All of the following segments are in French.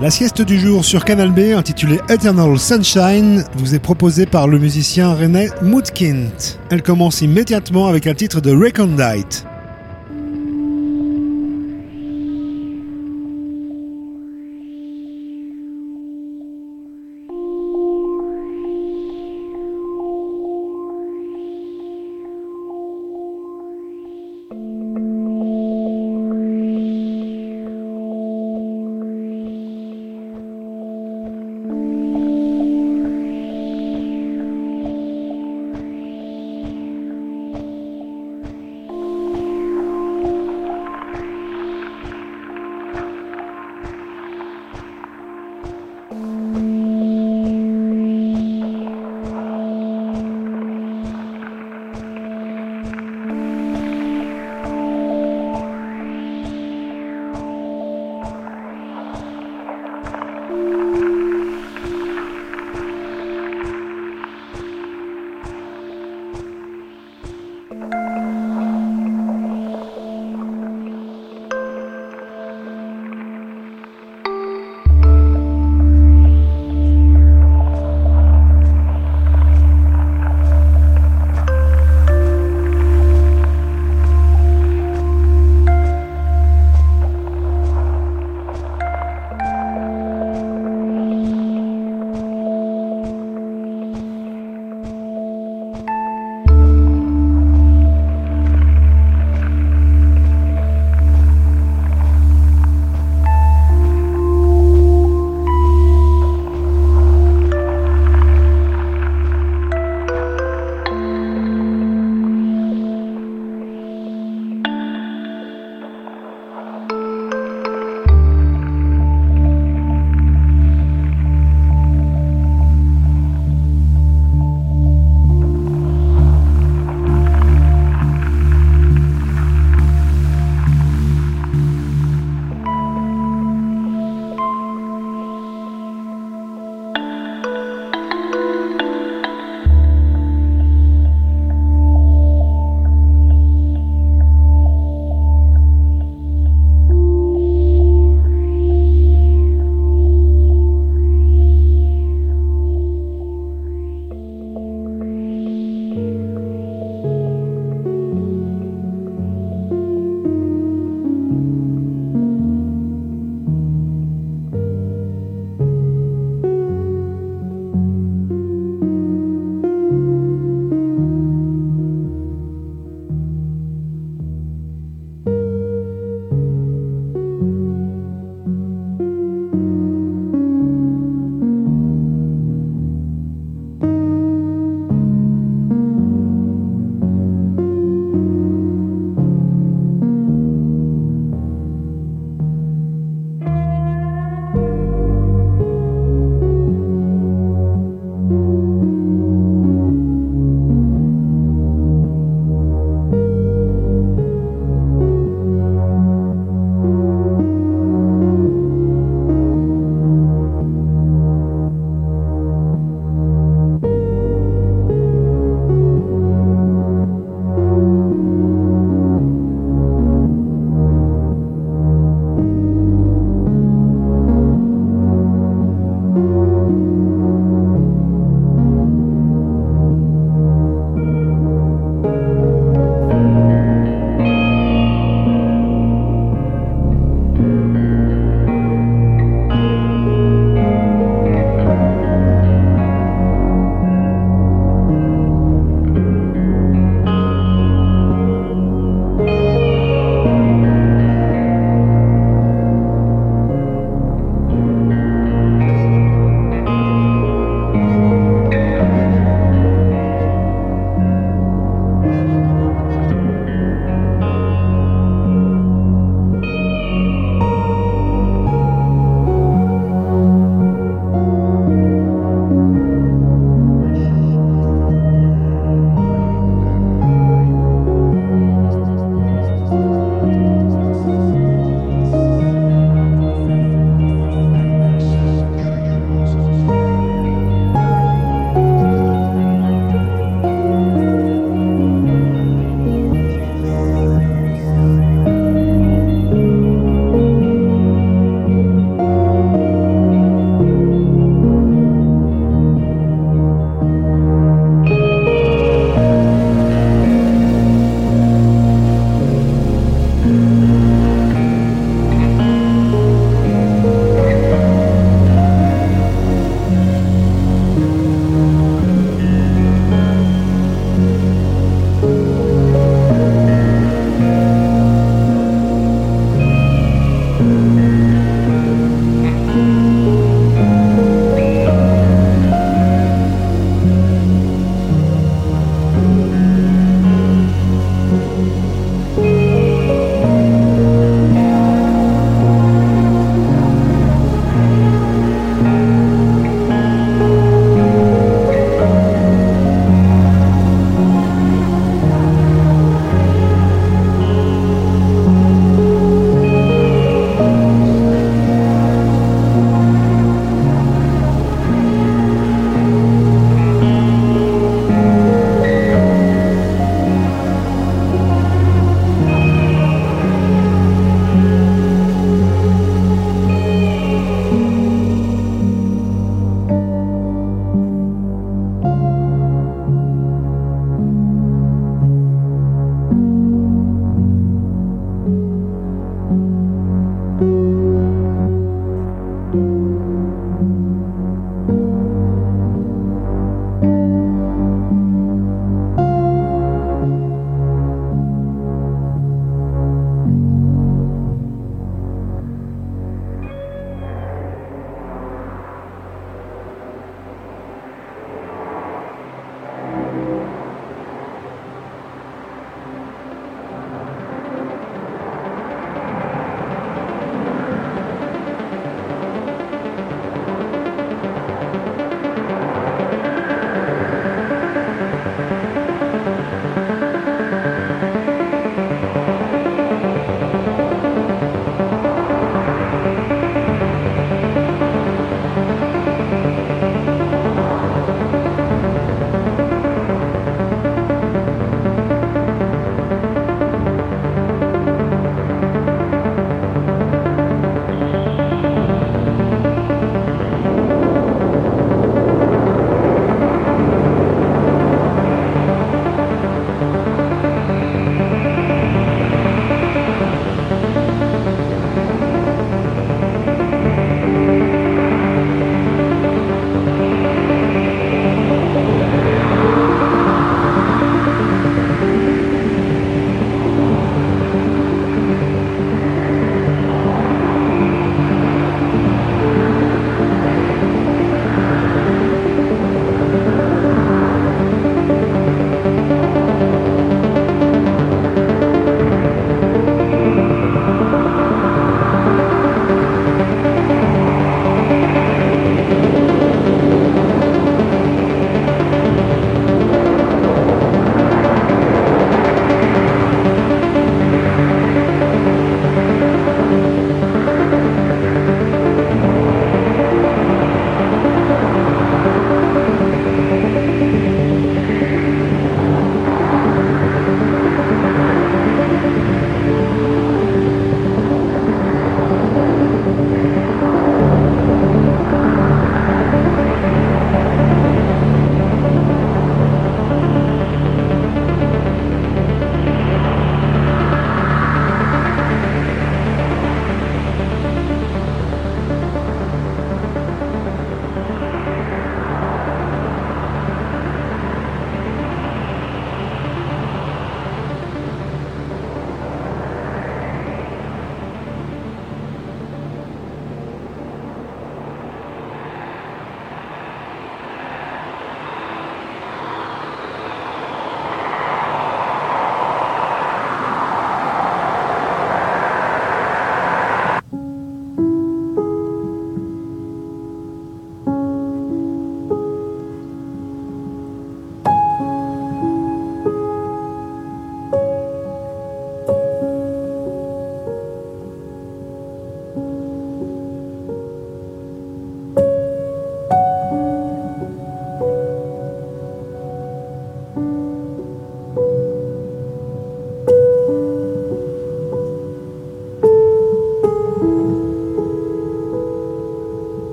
La sieste du jour sur Canal B, intitulée Eternal Sunshine, vous est proposée par le musicien René Moodkint. Elle commence immédiatement avec un titre de Recondite.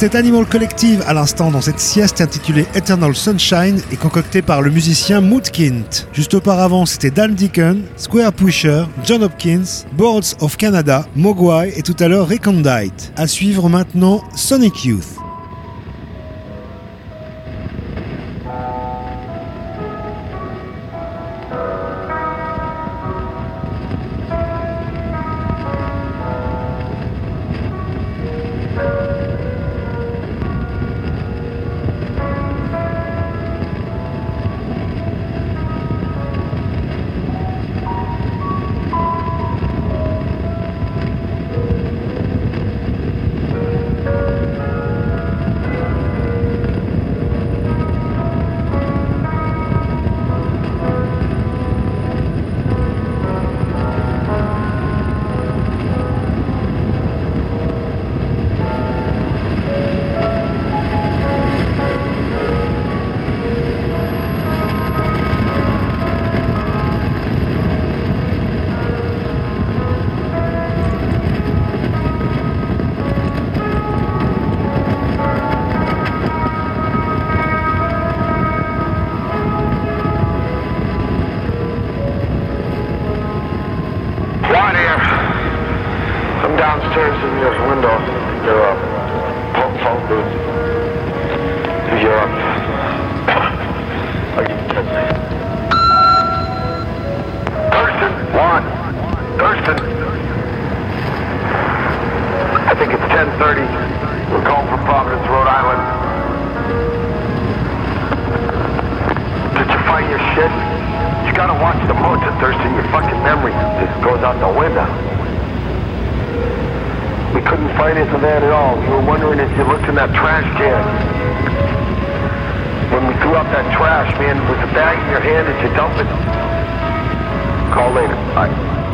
C'était Animal Collective à l'instant dans cette sieste intitulée Eternal Sunshine et concoctée par le musicien Moodkint. Juste auparavant, c'était Dan Deacon, Square Pusher, John Hopkins, Boards of Canada, Mogwai et tout à l'heure Recondite. À suivre maintenant Sonic Youth. wondering if you looked in that trash can. When we threw out that trash, man, with the bag in your hand? Did you dump it? Call later. Bye.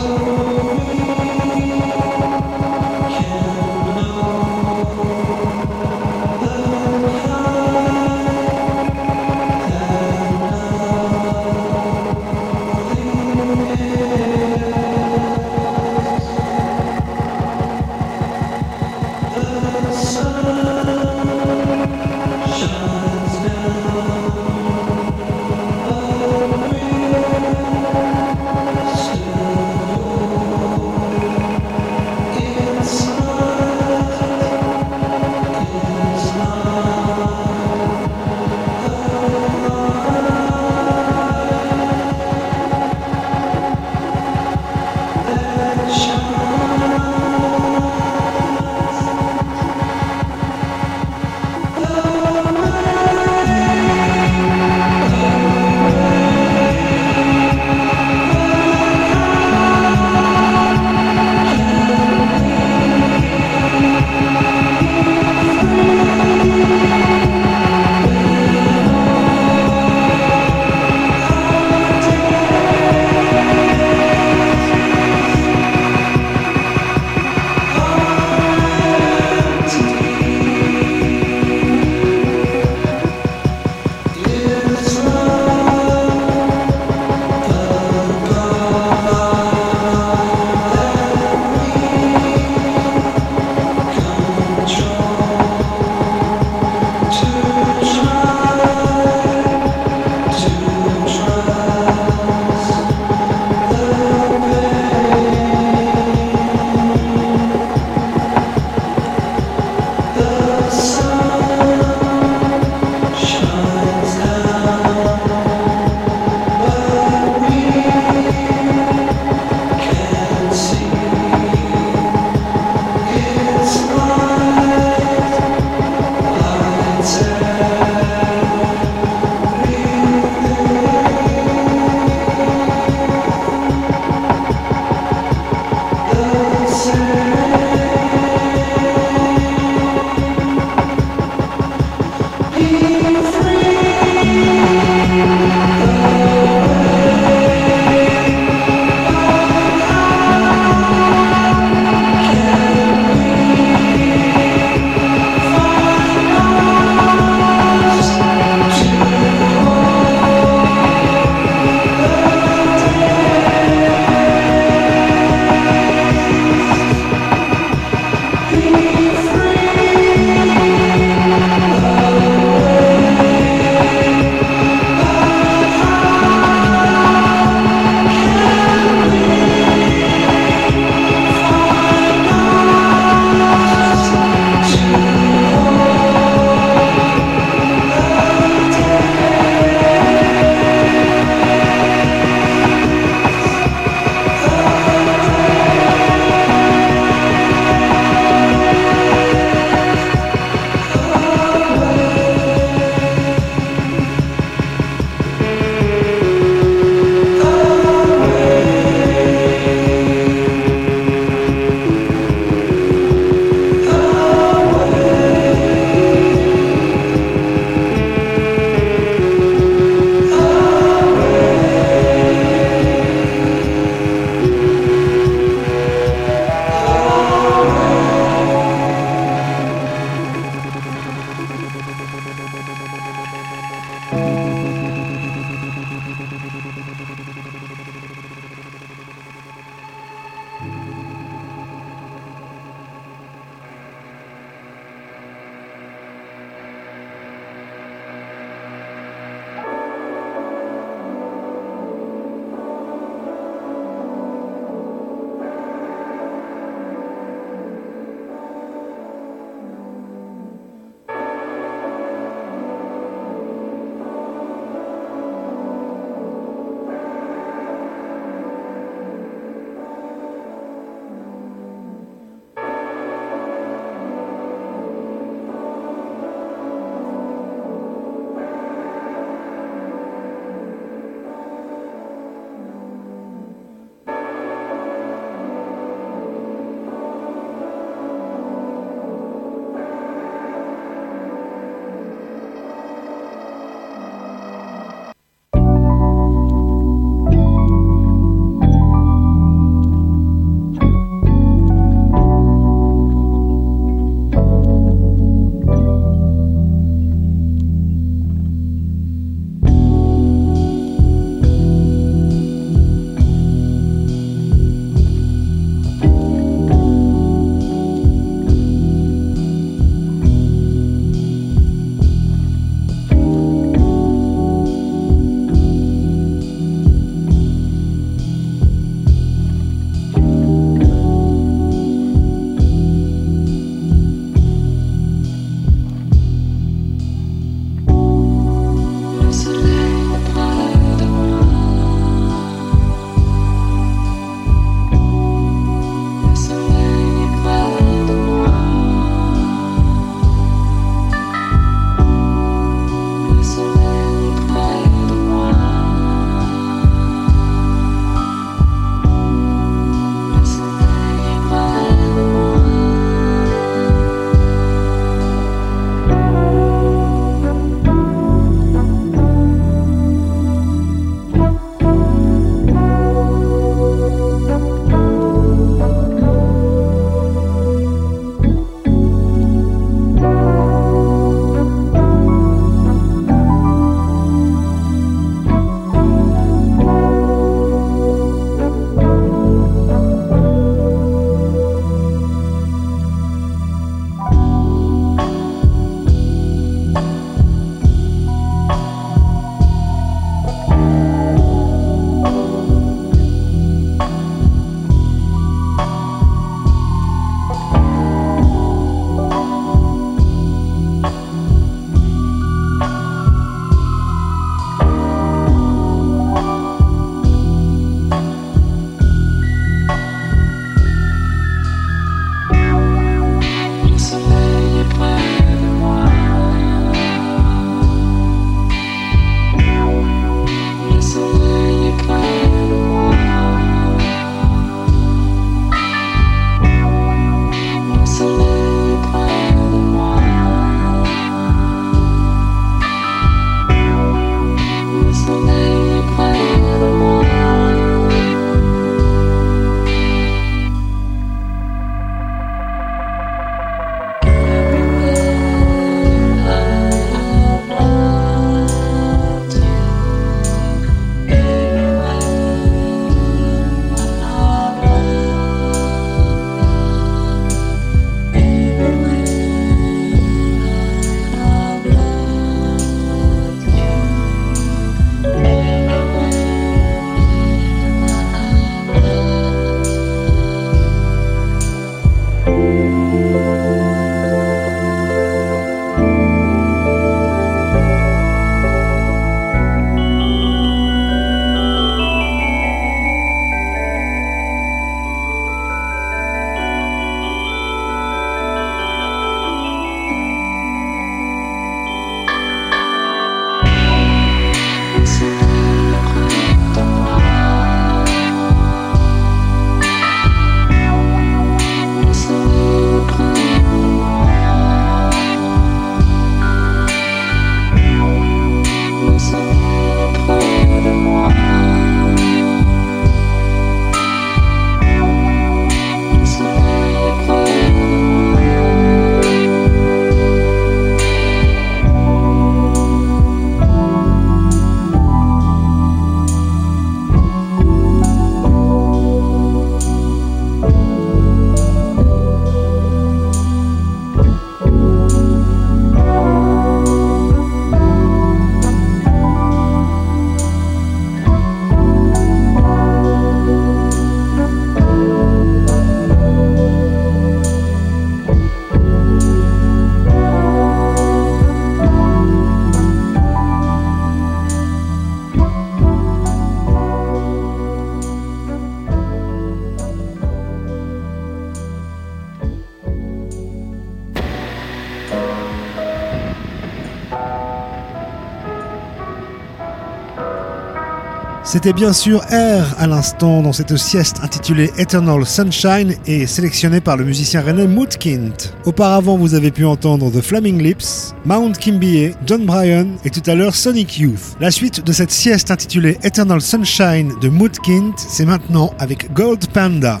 C'était bien sûr Air à l'instant dans cette sieste intitulée Eternal Sunshine et sélectionnée par le musicien René Mootkint. Auparavant, vous avez pu entendre The Flaming Lips, Mount Kimbier, John Bryan et tout à l'heure Sonic Youth. La suite de cette sieste intitulée Eternal Sunshine de Mootkint, c'est maintenant avec Gold Panda.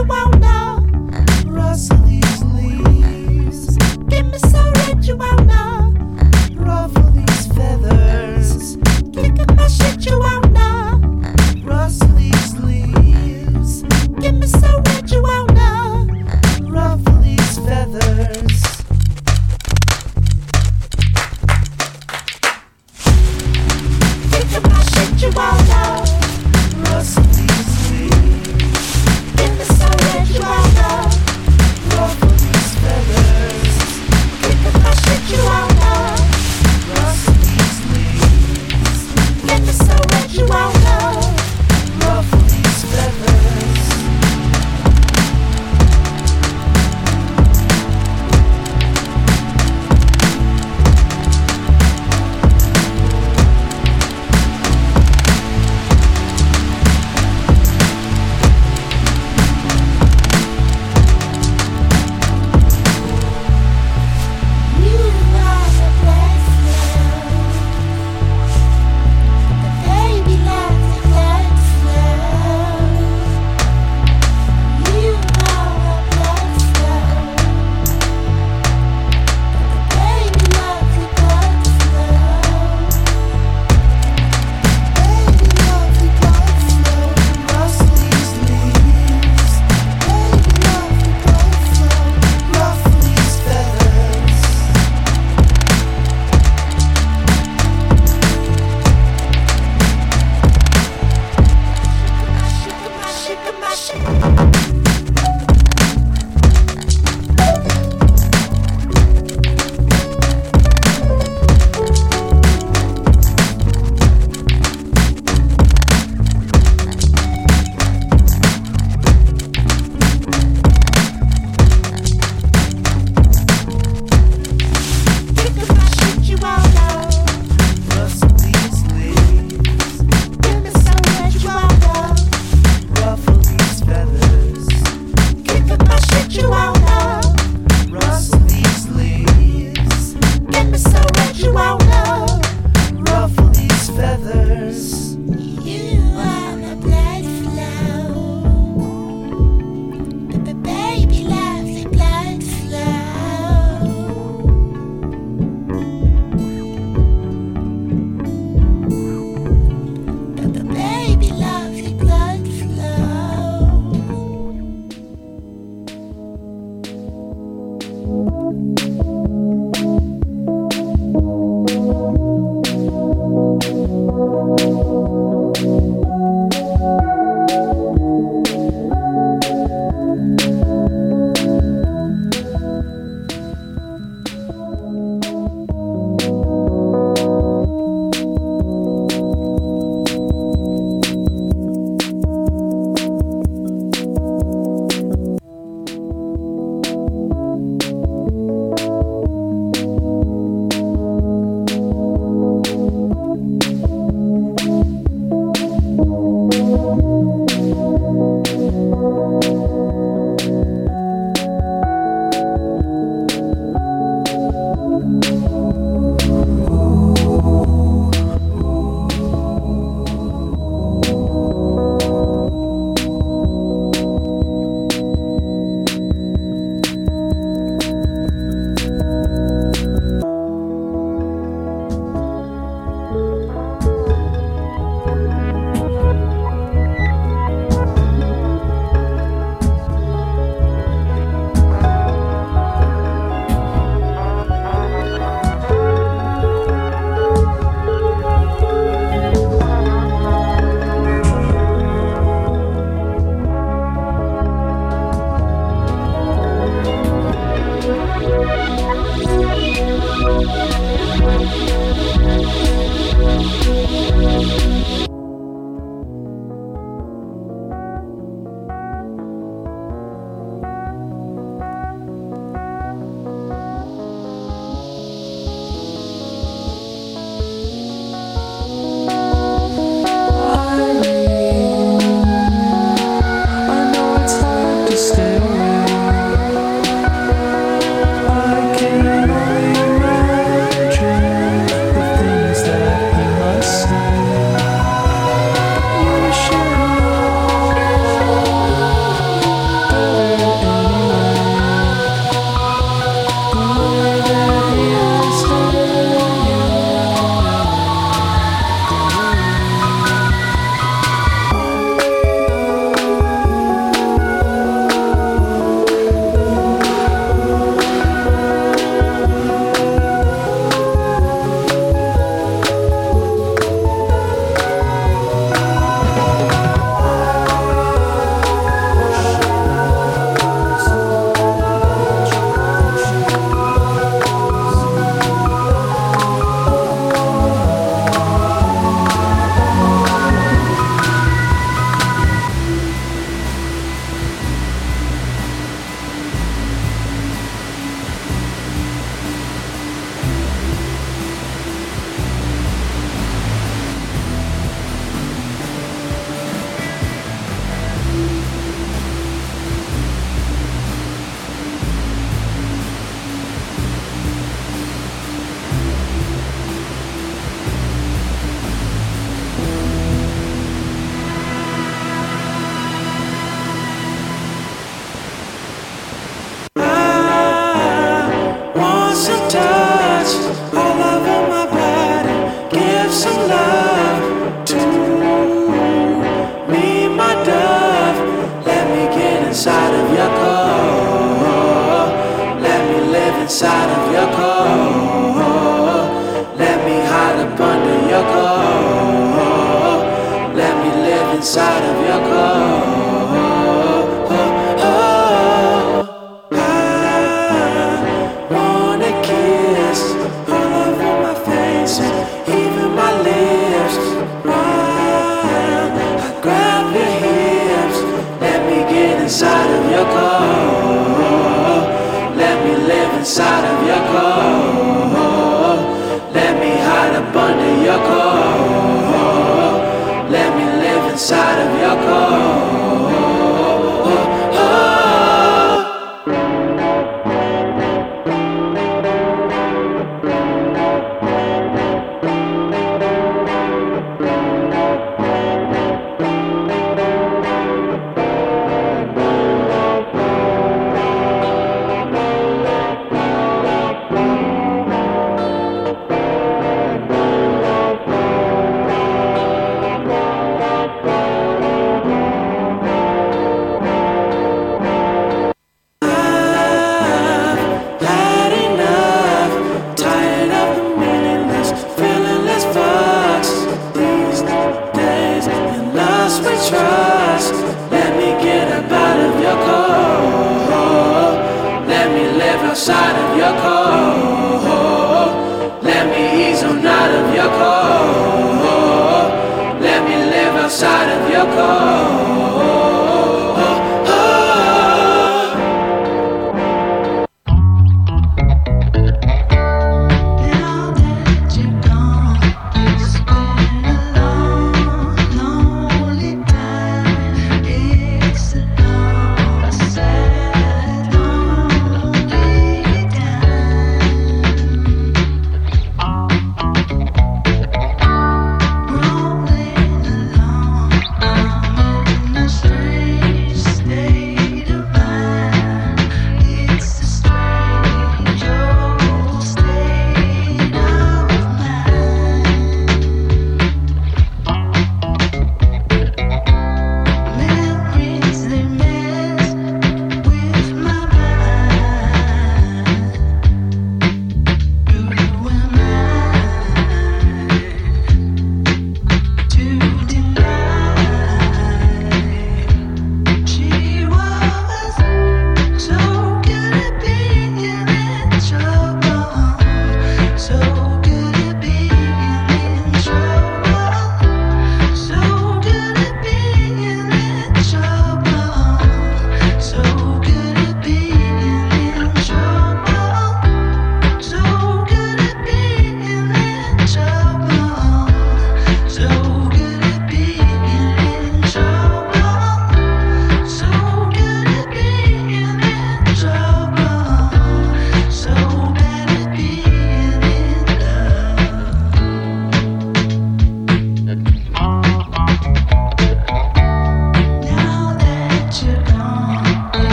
you out.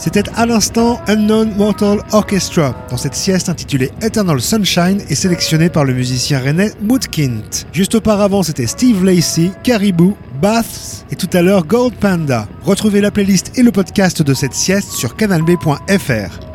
C'était à l'instant Unknown Mortal Orchestra dans cette sieste intitulée Eternal Sunshine et sélectionnée par le musicien rennais Moodkint. Juste auparavant, c'était Steve Lacey, Caribou, Baths et tout à l'heure Gold Panda. Retrouvez la playlist et le podcast de cette sieste sur canalb.fr.